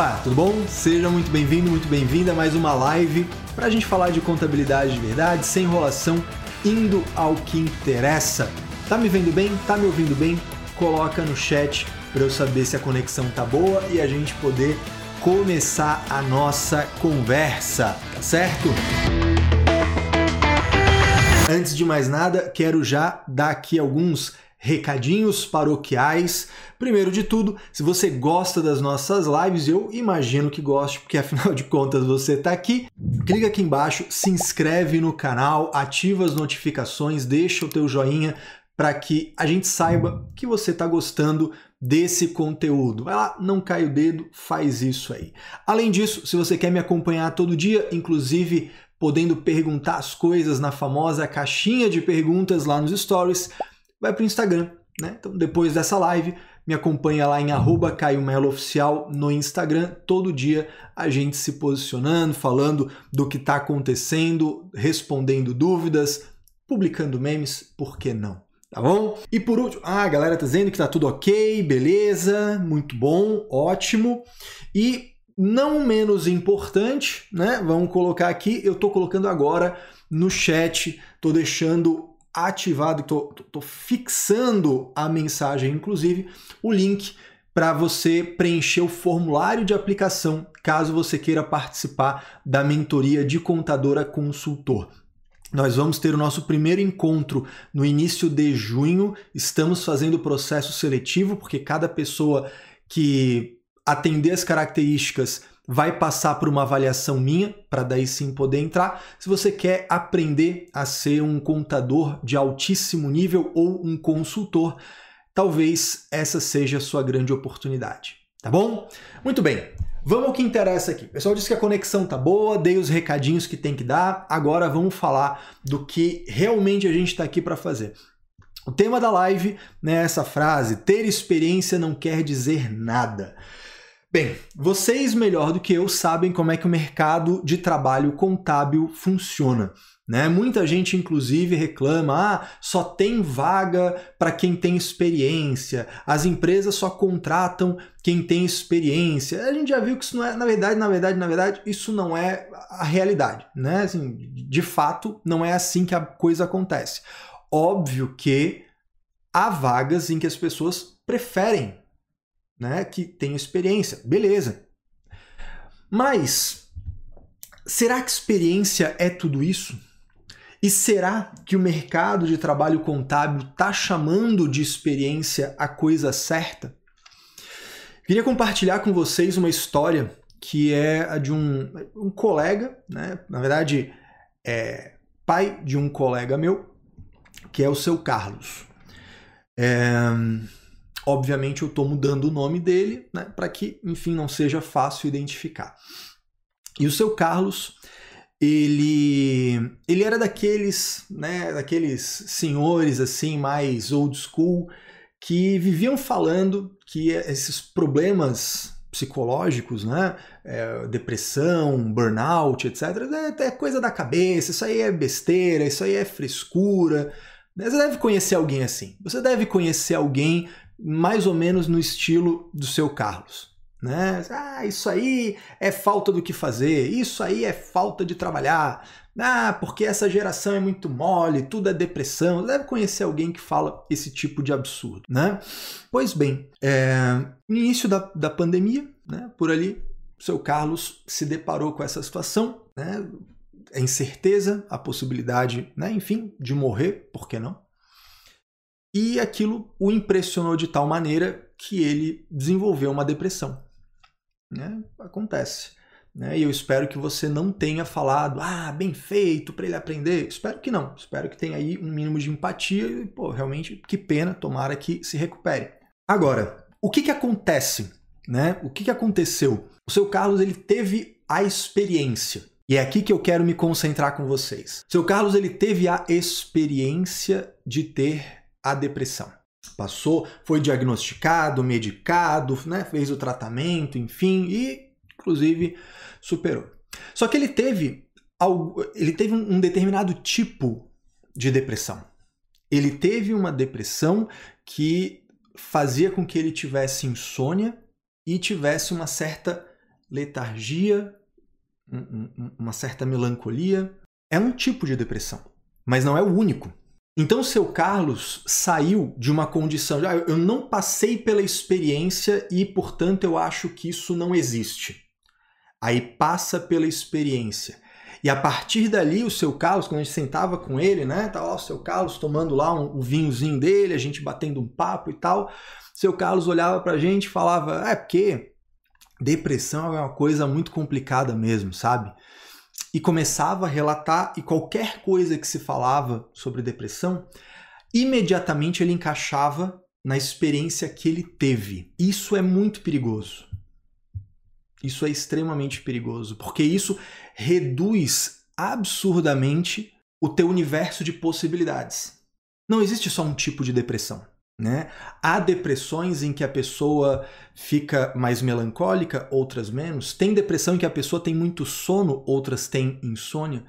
Opa, tudo bom? Seja muito bem-vindo, muito bem-vinda a mais uma live para a gente falar de contabilidade de verdade, sem enrolação, indo ao que interessa. Tá me vendo bem? Tá me ouvindo bem? Coloca no chat para eu saber se a conexão tá boa e a gente poder começar a nossa conversa, tá certo? Antes de mais nada, quero já dar aqui alguns recadinhos paroquiais. Primeiro de tudo, se você gosta das nossas lives, eu imagino que goste, porque afinal de contas você está aqui. Clica aqui embaixo, se inscreve no canal, ativa as notificações, deixa o teu joinha para que a gente saiba que você está gostando desse conteúdo. Vai lá, não cai o dedo, faz isso aí. Além disso, se você quer me acompanhar todo dia, inclusive podendo perguntar as coisas na famosa caixinha de perguntas lá nos stories, vai para o Instagram. Né? Então, depois dessa live, me acompanha lá em arroba Caio Oficial no Instagram. Todo dia a gente se posicionando, falando do que está acontecendo, respondendo dúvidas, publicando memes, por que não? Tá bom? E por último, ah, a galera tá dizendo que tá tudo ok, beleza, muito bom, ótimo. E não menos importante, né? Vamos colocar aqui, eu tô colocando agora no chat, tô deixando ativado, estou fixando a mensagem, inclusive, o link para você preencher o formulário de aplicação caso você queira participar da mentoria de contadora consultor. Nós vamos ter o nosso primeiro encontro no início de junho. Estamos fazendo o processo seletivo, porque cada pessoa que atender as características vai passar por uma avaliação minha, para daí sim poder entrar. Se você quer aprender a ser um contador de altíssimo nível ou um consultor, talvez essa seja a sua grande oportunidade. Tá bom? Muito bem. Vamos ao que interessa aqui. O pessoal disse que a conexão tá boa, dei os recadinhos que tem que dar. Agora vamos falar do que realmente a gente está aqui para fazer. O tema da live né, essa frase: ter experiência não quer dizer nada. Bem, vocês melhor do que eu sabem como é que o mercado de trabalho contábil funciona. Né? Muita gente, inclusive, reclama: ah, só tem vaga para quem tem experiência, as empresas só contratam quem tem experiência. A gente já viu que isso não é, na verdade, na verdade, na verdade, isso não é a realidade. Né? Assim, de fato, não é assim que a coisa acontece. Óbvio que há vagas em que as pessoas preferem né, que tem experiência. Beleza. Mas será que experiência é tudo isso? E será que o mercado de trabalho contábil está chamando de experiência a coisa certa? Queria compartilhar com vocês uma história que é a de um, um colega, né? na verdade, é pai de um colega meu, que é o seu Carlos. É, Obviamente eu estou mudando o nome dele, né, para que, enfim, não seja fácil identificar. E o seu Carlos, ele, ele era daqueles, né, daqueles senhores assim mais old school que viviam falando que esses problemas psicológicos, né, é, depressão, burnout, etc, é, é coisa da cabeça, isso aí é besteira, isso aí é frescura. Você deve conhecer alguém assim. Você deve conhecer alguém mais ou menos no estilo do seu Carlos. Né? Ah, isso aí é falta do que fazer, isso aí é falta de trabalhar. Ah, porque essa geração é muito mole, tudo é depressão. Deve conhecer alguém que fala esse tipo de absurdo, né? Pois bem, é, no início da, da pandemia, né, por ali, o seu Carlos se deparou com essa situação, né? A incerteza, a possibilidade, né, enfim, de morrer, por que não? E aquilo o impressionou de tal maneira que ele desenvolveu uma depressão. Né? Acontece. Né? E eu espero que você não tenha falado, ah, bem feito para ele aprender. Espero que não. Espero que tenha aí um mínimo de empatia e, pô, realmente, que pena, tomara que se recupere. Agora, o que que acontece? Né? O que que aconteceu? O seu Carlos, ele teve a experiência. E é aqui que eu quero me concentrar com vocês. O seu Carlos, ele teve a experiência de ter a depressão. Passou, foi diagnosticado, medicado, né, fez o tratamento, enfim, e inclusive superou. Só que ele teve algo, ele teve um determinado tipo de depressão. Ele teve uma depressão que fazia com que ele tivesse insônia e tivesse uma certa letargia, uma certa melancolia. É um tipo de depressão, mas não é o único. Então, seu Carlos saiu de uma condição de ah, eu não passei pela experiência e, portanto, eu acho que isso não existe. Aí passa pela experiência. E a partir dali, o seu Carlos, quando a gente sentava com ele, né? Tava lá o seu Carlos tomando lá um, o vinhozinho dele, a gente batendo um papo e tal. Seu Carlos olhava pra gente e falava: é porque depressão é uma coisa muito complicada mesmo, sabe? E começava a relatar, e qualquer coisa que se falava sobre depressão, imediatamente ele encaixava na experiência que ele teve. Isso é muito perigoso. Isso é extremamente perigoso, porque isso reduz absurdamente o teu universo de possibilidades. Não existe só um tipo de depressão. Né? Há depressões em que a pessoa fica mais melancólica, outras menos. Tem depressão em que a pessoa tem muito sono, outras têm insônia.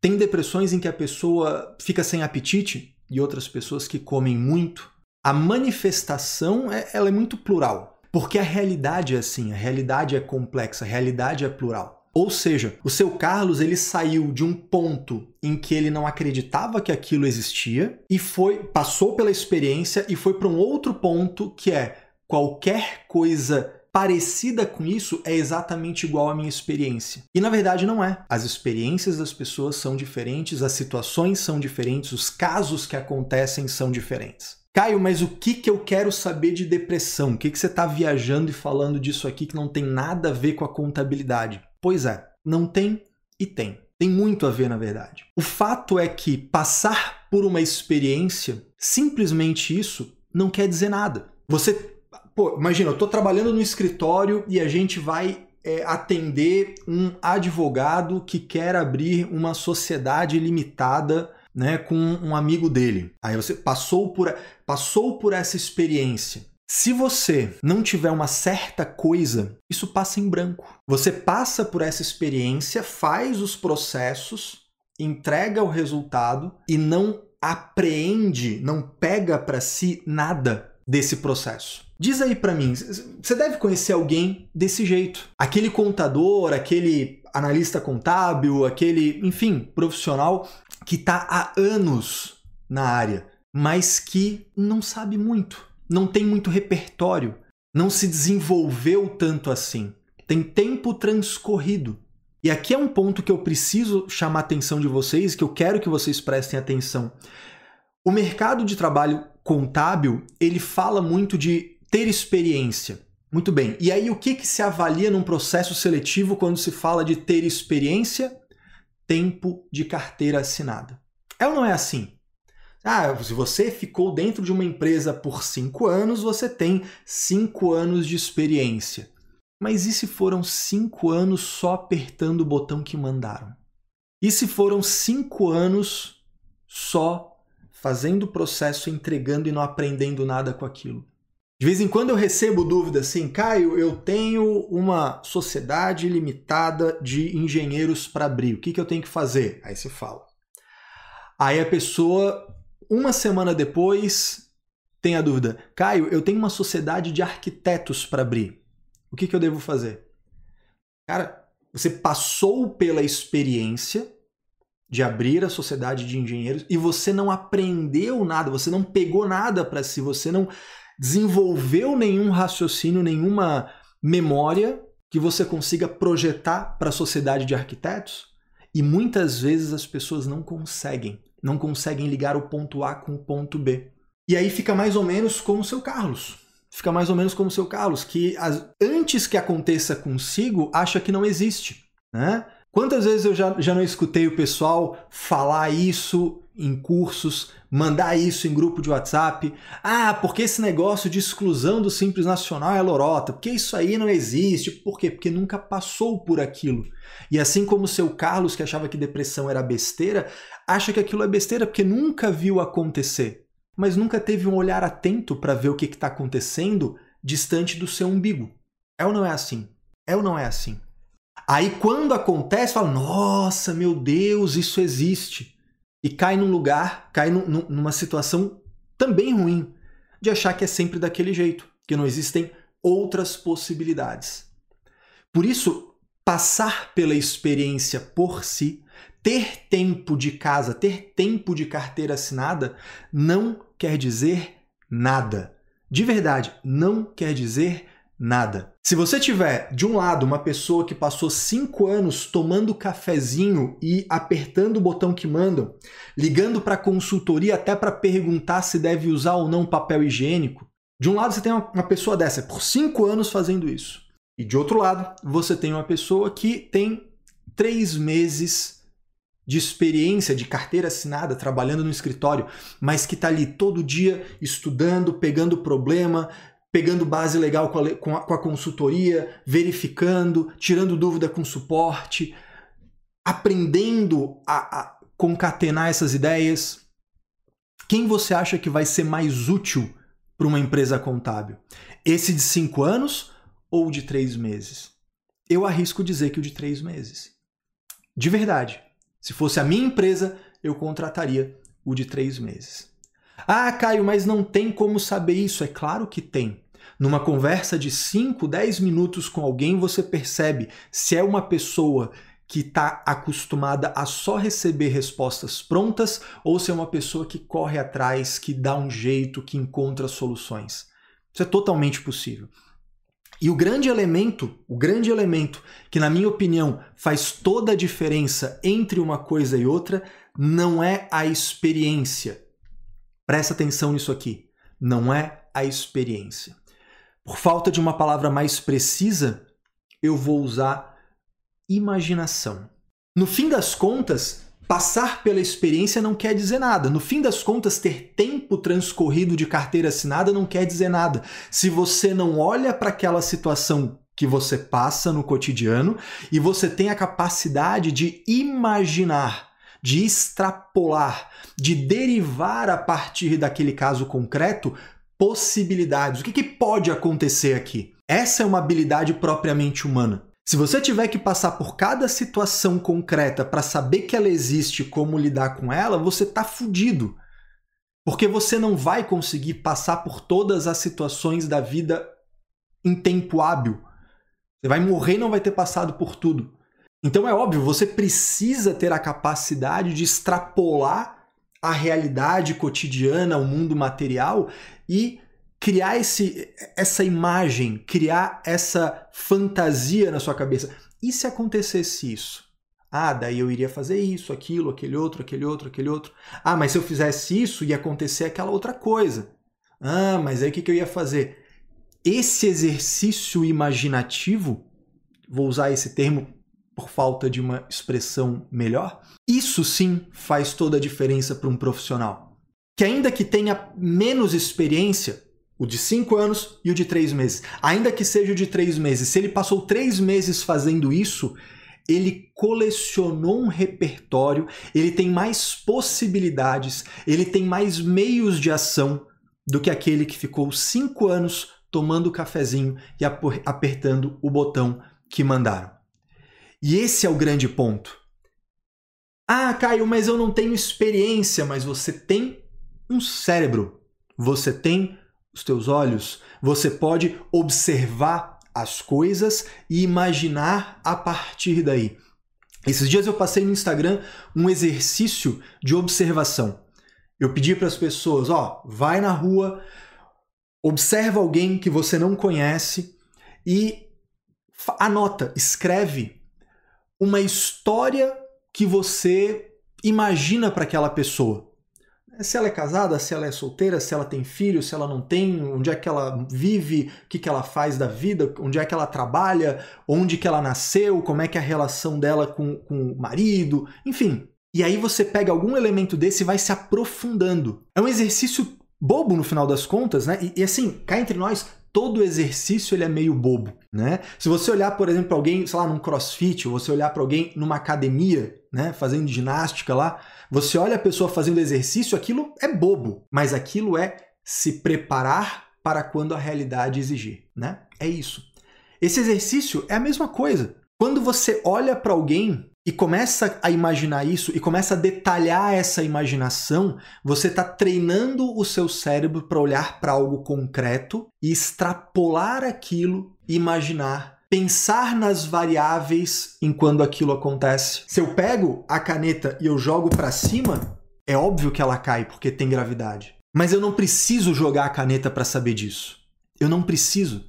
Tem depressões em que a pessoa fica sem apetite e outras pessoas que comem muito. A manifestação é, ela é muito plural, porque a realidade é assim, a realidade é complexa, a realidade é plural. Ou seja, o seu Carlos ele saiu de um ponto em que ele não acreditava que aquilo existia e foi passou pela experiência e foi para um outro ponto que é qualquer coisa parecida com isso é exatamente igual à minha experiência. E na verdade não é. As experiências das pessoas são diferentes, as situações são diferentes, os casos que acontecem são diferentes. Caio, mas o que, que eu quero saber de depressão? O que, que você está viajando e falando disso aqui que não tem nada a ver com a contabilidade? Pois é, não tem e tem. Tem muito a ver, na verdade. O fato é que passar por uma experiência, simplesmente isso, não quer dizer nada. Você, pô, imagina, eu estou trabalhando no escritório e a gente vai é, atender um advogado que quer abrir uma sociedade limitada né, com um amigo dele. Aí você passou por, passou por essa experiência. Se você não tiver uma certa coisa, isso passa em branco. Você passa por essa experiência, faz os processos, entrega o resultado e não apreende, não pega para si nada desse processo. Diz aí para mim, você deve conhecer alguém desse jeito. Aquele contador, aquele analista contábil, aquele, enfim, profissional que está há anos na área, mas que não sabe muito, não tem muito repertório, não se desenvolveu tanto assim. Tem tempo transcorrido. E aqui é um ponto que eu preciso chamar a atenção de vocês, que eu quero que vocês prestem atenção. O mercado de trabalho contábil, ele fala muito de ter experiência. Muito bem. E aí o que, que se avalia num processo seletivo quando se fala de ter experiência? tempo de carteira assinada. É ou não é assim? Ah, se você ficou dentro de uma empresa por cinco anos, você tem cinco anos de experiência. Mas e se foram cinco anos só apertando o botão que mandaram? E se foram cinco anos só fazendo o processo, entregando e não aprendendo nada com aquilo? De vez em quando eu recebo dúvida assim, Caio, eu tenho uma sociedade limitada de engenheiros para abrir, o que, que eu tenho que fazer? Aí você fala. Aí a pessoa, uma semana depois, tem a dúvida, Caio, eu tenho uma sociedade de arquitetos para abrir, o que, que eu devo fazer? Cara, você passou pela experiência de abrir a sociedade de engenheiros e você não aprendeu nada, você não pegou nada para si, você não desenvolveu nenhum raciocínio, nenhuma memória que você consiga projetar para a sociedade de arquitetos? E muitas vezes as pessoas não conseguem, não conseguem ligar o ponto A com o ponto B. E aí fica mais ou menos como o seu Carlos. Fica mais ou menos como o seu Carlos, que as, antes que aconteça consigo, acha que não existe. Né? Quantas vezes eu já, já não escutei o pessoal falar isso em cursos, mandar isso em grupo de WhatsApp? Ah, porque esse negócio de exclusão do Simples Nacional é lorota, porque isso aí não existe. Por quê? Porque nunca passou por aquilo. E assim como o seu Carlos, que achava que depressão era besteira, acha que aquilo é besteira porque nunca viu acontecer, mas nunca teve um olhar atento para ver o que está acontecendo distante do seu umbigo. É ou não é assim? É ou não é assim? Aí quando acontece, fala: nossa, meu Deus, isso existe. E cai num lugar, cai numa situação também ruim, de achar que é sempre daquele jeito, que não existem outras possibilidades. Por isso, passar pela experiência por si, ter tempo de casa, ter tempo de carteira assinada, não quer dizer nada. De verdade, não quer dizer nada. Se você tiver, de um lado, uma pessoa que passou cinco anos tomando cafezinho e apertando o botão que mandam, ligando para consultoria até para perguntar se deve usar ou não papel higiênico, de um lado você tem uma pessoa dessa por cinco anos fazendo isso. E de outro lado, você tem uma pessoa que tem três meses de experiência, de carteira assinada, trabalhando no escritório, mas que está ali todo dia estudando, pegando problema, pegando base legal com a, com a, com a consultoria, verificando, tirando dúvida com suporte, aprendendo a, a concatenar essas ideias. Quem você acha que vai ser mais útil para uma empresa contábil? Esse de cinco anos ou de três meses? Eu arrisco dizer que o de três meses. De verdade. Se fosse a minha empresa, eu contrataria o de três meses. Ah, Caio, mas não tem como saber isso. É claro que tem. Numa conversa de 5, 10 minutos com alguém, você percebe se é uma pessoa que está acostumada a só receber respostas prontas ou se é uma pessoa que corre atrás, que dá um jeito, que encontra soluções. Isso é totalmente possível. E o grande elemento, o grande elemento que na minha opinião faz toda a diferença entre uma coisa e outra, não é a experiência. Presta atenção nisso aqui. Não é a experiência. Por falta de uma palavra mais precisa, eu vou usar imaginação. No fim das contas, passar pela experiência não quer dizer nada. No fim das contas, ter tempo transcorrido de carteira assinada não quer dizer nada. Se você não olha para aquela situação que você passa no cotidiano e você tem a capacidade de imaginar, de extrapolar, de derivar a partir daquele caso concreto possibilidades. O que, que pode acontecer aqui? Essa é uma habilidade propriamente humana. Se você tiver que passar por cada situação concreta para saber que ela existe e como lidar com ela, você está fudido. Porque você não vai conseguir passar por todas as situações da vida em tempo hábil. Você vai morrer e não vai ter passado por tudo. Então é óbvio, você precisa ter a capacidade de extrapolar a realidade cotidiana, o mundo material e criar esse, essa imagem, criar essa fantasia na sua cabeça. E se acontecesse isso? Ah, daí eu iria fazer isso, aquilo, aquele outro, aquele outro, aquele outro. Ah, mas se eu fizesse isso, ia acontecer aquela outra coisa. Ah, mas aí o que, que eu ia fazer? Esse exercício imaginativo, vou usar esse termo por falta de uma expressão melhor, isso sim faz toda a diferença para um profissional. Que ainda que tenha menos experiência, o de 5 anos e o de 3 meses, ainda que seja o de 3 meses, se ele passou 3 meses fazendo isso, ele colecionou um repertório, ele tem mais possibilidades, ele tem mais meios de ação do que aquele que ficou 5 anos tomando cafezinho e apertando o botão que mandaram. E esse é o grande ponto. Ah, Caio, mas eu não tenho experiência, mas você tem um cérebro, você tem os teus olhos, você pode observar as coisas e imaginar a partir daí. Esses dias eu passei no Instagram um exercício de observação. Eu pedi para as pessoas, ó, vai na rua, observa alguém que você não conhece e anota, escreve uma história que você imagina para aquela pessoa. Se ela é casada, se ela é solteira, se ela tem filho, se ela não tem, onde é que ela vive, o que, que ela faz da vida, onde é que ela trabalha, onde que ela nasceu, como é que é a relação dela com, com o marido, enfim. E aí você pega algum elemento desse e vai se aprofundando. É um exercício bobo no final das contas, né? E, e assim, cá entre nós, todo exercício ele é meio bobo, né? Se você olhar, por exemplo, alguém, sei lá, num crossfit, ou você olhar para alguém numa academia, né, fazendo ginástica lá, você olha a pessoa fazendo exercício, aquilo é bobo, mas aquilo é se preparar para quando a realidade exigir, né? É isso. Esse exercício é a mesma coisa. Quando você olha para alguém e começa a imaginar isso e começa a detalhar essa imaginação, você está treinando o seu cérebro para olhar para algo concreto e extrapolar aquilo imaginar pensar nas variáveis enquanto aquilo acontece. Se eu pego a caneta e eu jogo para cima, é óbvio que ela cai porque tem gravidade. Mas eu não preciso jogar a caneta para saber disso. Eu não preciso.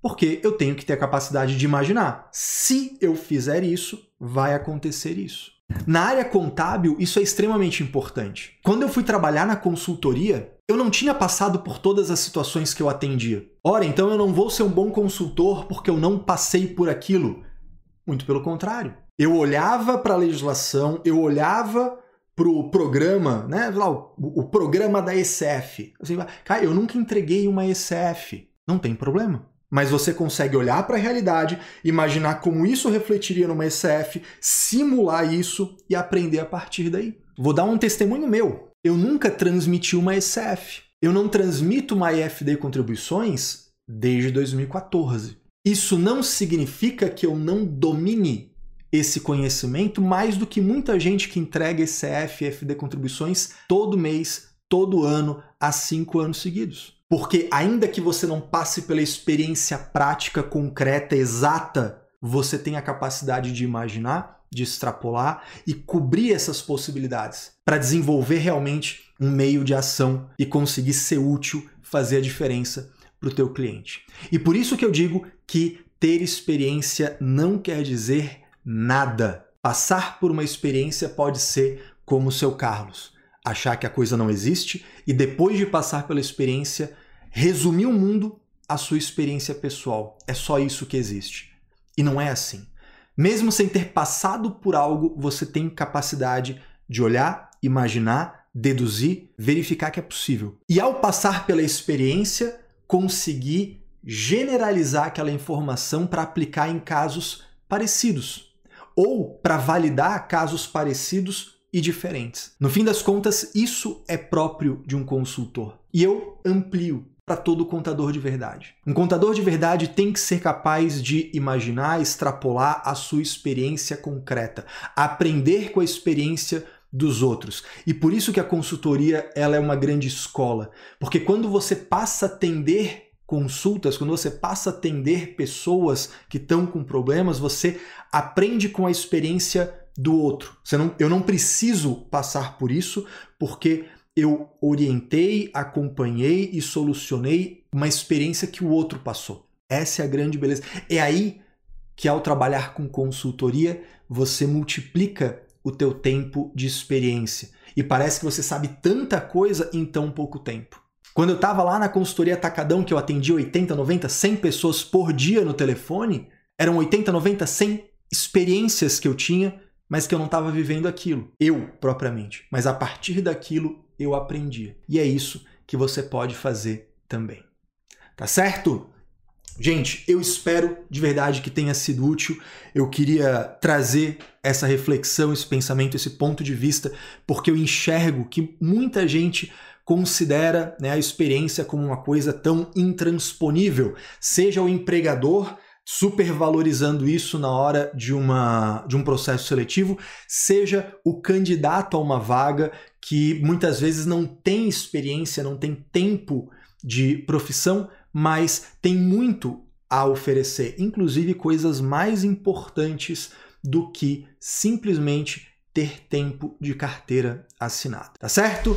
Porque eu tenho que ter a capacidade de imaginar. Se eu fizer isso, vai acontecer isso. Na área contábil, isso é extremamente importante. Quando eu fui trabalhar na consultoria, eu não tinha passado por todas as situações que eu atendia. Ora, então eu não vou ser um bom consultor porque eu não passei por aquilo. Muito pelo contrário. Eu olhava para a legislação, eu olhava para o programa, né? O, o, programa da ECF. Assim, cara, eu nunca entreguei uma ECF. Não tem problema mas você consegue olhar para a realidade, imaginar como isso refletiria numa ECF, simular isso e aprender a partir daí. Vou dar um testemunho meu. Eu nunca transmiti uma ECF. Eu não transmito uma EFD contribuições desde 2014. Isso não significa que eu não domine esse conhecimento mais do que muita gente que entrega ECF e EFD contribuições todo mês, todo ano, há cinco anos seguidos. Porque ainda que você não passe pela experiência prática, concreta, exata, você tem a capacidade de imaginar, de extrapolar e cobrir essas possibilidades para desenvolver realmente um meio de ação e conseguir ser útil, fazer a diferença para o teu cliente. E por isso que eu digo que ter experiência não quer dizer nada. Passar por uma experiência pode ser como o seu Carlos achar que a coisa não existe e depois de passar pela experiência, resumir o mundo à sua experiência pessoal. É só isso que existe. E não é assim. Mesmo sem ter passado por algo, você tem capacidade de olhar, imaginar, deduzir, verificar que é possível. E ao passar pela experiência, conseguir generalizar aquela informação para aplicar em casos parecidos ou para validar casos parecidos e diferentes. No fim das contas, isso é próprio de um consultor. E eu amplio para todo contador de verdade. Um contador de verdade tem que ser capaz de imaginar, extrapolar a sua experiência concreta, aprender com a experiência dos outros. E por isso que a consultoria ela é uma grande escola, porque quando você passa a atender consultas, quando você passa a atender pessoas que estão com problemas, você aprende com a experiência do outro. Não, eu não preciso passar por isso porque eu orientei, acompanhei e solucionei uma experiência que o outro passou. Essa é a grande beleza. É aí que ao trabalhar com consultoria, você multiplica o teu tempo de experiência. E parece que você sabe tanta coisa em tão pouco tempo. Quando eu estava lá na consultoria Atacadão, que eu atendi 80, 90, 100 pessoas por dia no telefone, eram 80, 90, 100 experiências que eu tinha mas que eu não estava vivendo aquilo, eu propriamente. Mas a partir daquilo eu aprendi. E é isso que você pode fazer também. Tá certo? Gente, eu espero de verdade que tenha sido útil. Eu queria trazer essa reflexão, esse pensamento, esse ponto de vista, porque eu enxergo que muita gente considera né, a experiência como uma coisa tão intransponível, seja o empregador supervalorizando isso na hora de, uma, de um processo seletivo, seja o candidato a uma vaga que muitas vezes não tem experiência, não tem tempo de profissão, mas tem muito a oferecer, inclusive coisas mais importantes do que simplesmente ter tempo de carteira assinada. Tá certo?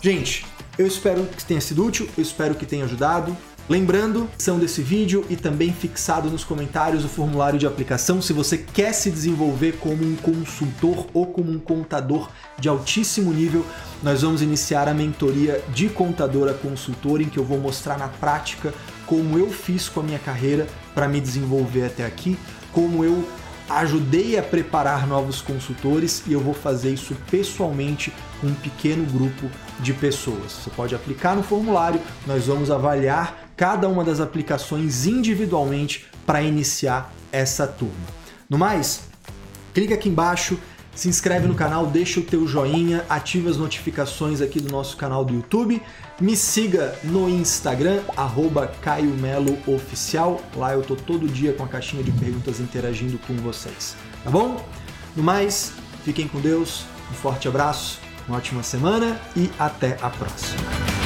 Gente, eu espero que tenha sido útil, eu espero que tenha ajudado. Lembrando, são desse vídeo e também fixado nos comentários o formulário de aplicação se você quer se desenvolver como um consultor ou como um contador de altíssimo nível. Nós vamos iniciar a mentoria de contador a consultor em que eu vou mostrar na prática como eu fiz com a minha carreira para me desenvolver até aqui, como eu ajudei a preparar novos consultores e eu vou fazer isso pessoalmente com um pequeno grupo de pessoas. Você pode aplicar no formulário, nós vamos avaliar cada uma das aplicações individualmente para iniciar essa turma. No mais, clica aqui embaixo, se inscreve no canal, deixa o teu joinha, ativa as notificações aqui do nosso canal do YouTube, me siga no Instagram, arroba Caio Melo Oficial, lá eu tô todo dia com a caixinha de perguntas interagindo com vocês, tá bom? No mais, fiquem com Deus, um forte abraço, uma ótima semana e até a próxima.